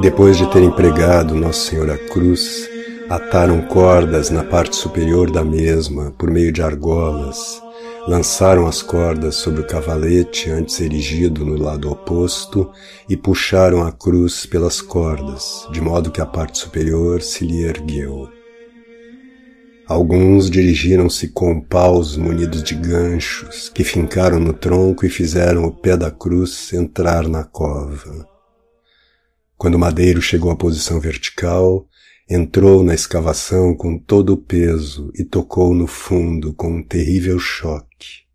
Depois de terem pregado Nossa Senhora cruz, ataram cordas na parte superior da mesma por meio de argolas, lançaram as cordas sobre o cavalete antes erigido no lado oposto e puxaram a cruz pelas cordas, de modo que a parte superior se lhe ergueu. Alguns dirigiram-se com paus munidos de ganchos, que fincaram no tronco e fizeram o pé da cruz entrar na cova. Quando o madeiro chegou à posição vertical, entrou na escavação com todo o peso e tocou no fundo com um terrível choque.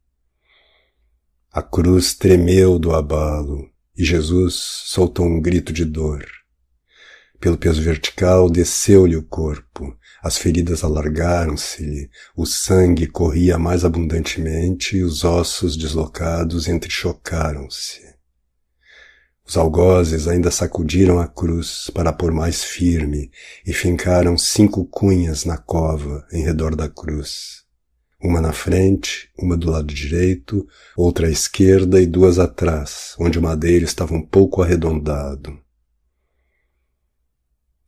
A cruz tremeu do abalo e Jesus soltou um grito de dor. Pelo peso vertical desceu-lhe o corpo, as feridas alargaram-se-lhe, o sangue corria mais abundantemente e os ossos deslocados entrechocaram-se. Os algozes ainda sacudiram a cruz para pôr mais firme e fincaram cinco cunhas na cova em redor da cruz. Uma na frente, uma do lado direito, outra à esquerda e duas atrás, onde o madeiro estava um pouco arredondado.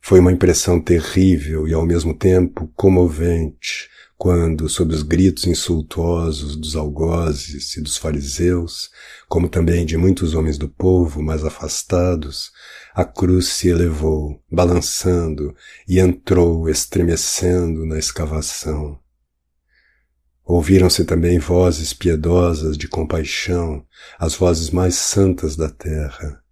Foi uma impressão terrível e ao mesmo tempo comovente quando, sob os gritos insultuosos dos algozes e dos fariseus, como também de muitos homens do povo mais afastados, a cruz se elevou, balançando, e entrou estremecendo na escavação. Ouviram-se também vozes piedosas de compaixão, as vozes mais santas da terra,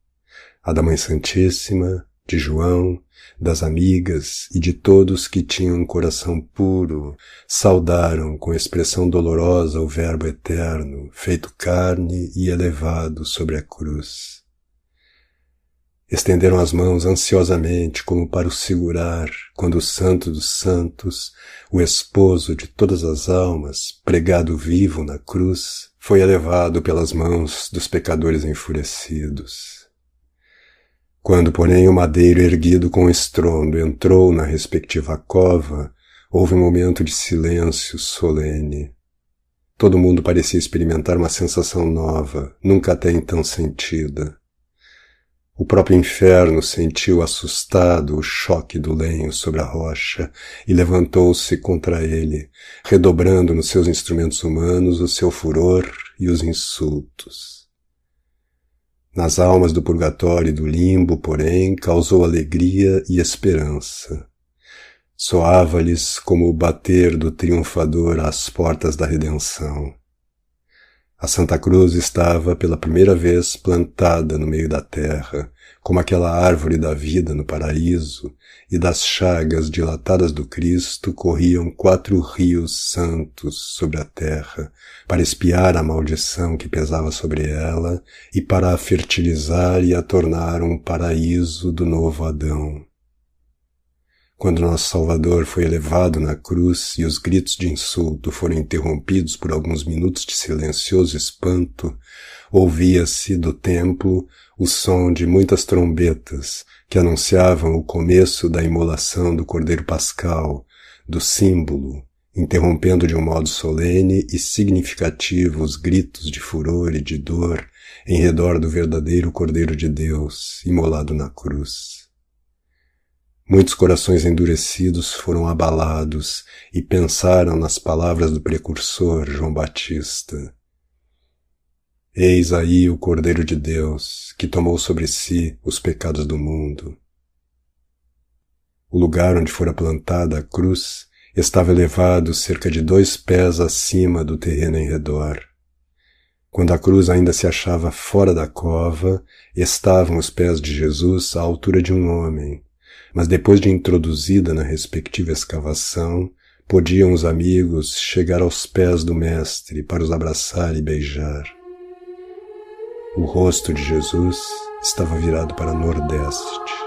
a da Mãe Santíssima, de João, das amigas e de todos que tinham um coração puro, saudaram com expressão dolorosa o Verbo eterno, feito carne e elevado sobre a cruz. Estenderam as mãos ansiosamente como para o segurar, quando o Santo dos Santos, o esposo de todas as almas, pregado vivo na cruz, foi elevado pelas mãos dos pecadores enfurecidos. Quando, porém, o madeiro erguido com estrondo entrou na respectiva cova, houve um momento de silêncio solene. Todo mundo parecia experimentar uma sensação nova, nunca até então sentida. O próprio inferno sentiu assustado o choque do lenho sobre a rocha e levantou-se contra ele, redobrando nos seus instrumentos humanos o seu furor e os insultos. Nas almas do purgatório e do limbo, porém, causou alegria e esperança. Soava-lhes como o bater do triunfador às portas da redenção. A Santa Cruz estava pela primeira vez plantada no meio da terra, como aquela árvore da vida no paraíso, e das chagas dilatadas do Cristo corriam quatro rios santos sobre a terra, para espiar a maldição que pesava sobre ela e para a fertilizar e a tornar um paraíso do novo Adão. Quando nosso Salvador foi elevado na cruz e os gritos de insulto foram interrompidos por alguns minutos de silencioso espanto, ouvia-se do templo o som de muitas trombetas que anunciavam o começo da imolação do Cordeiro Pascal, do símbolo, interrompendo de um modo solene e significativo os gritos de furor e de dor em redor do verdadeiro Cordeiro de Deus, imolado na cruz. Muitos corações endurecidos foram abalados e pensaram nas palavras do precursor João Batista. Eis aí o Cordeiro de Deus, que tomou sobre si os pecados do mundo. O lugar onde fora plantada a cruz estava elevado cerca de dois pés acima do terreno em redor. Quando a cruz ainda se achava fora da cova, estavam os pés de Jesus à altura de um homem, mas depois de introduzida na respectiva escavação, podiam os amigos chegar aos pés do Mestre para os abraçar e beijar. O rosto de Jesus estava virado para nordeste.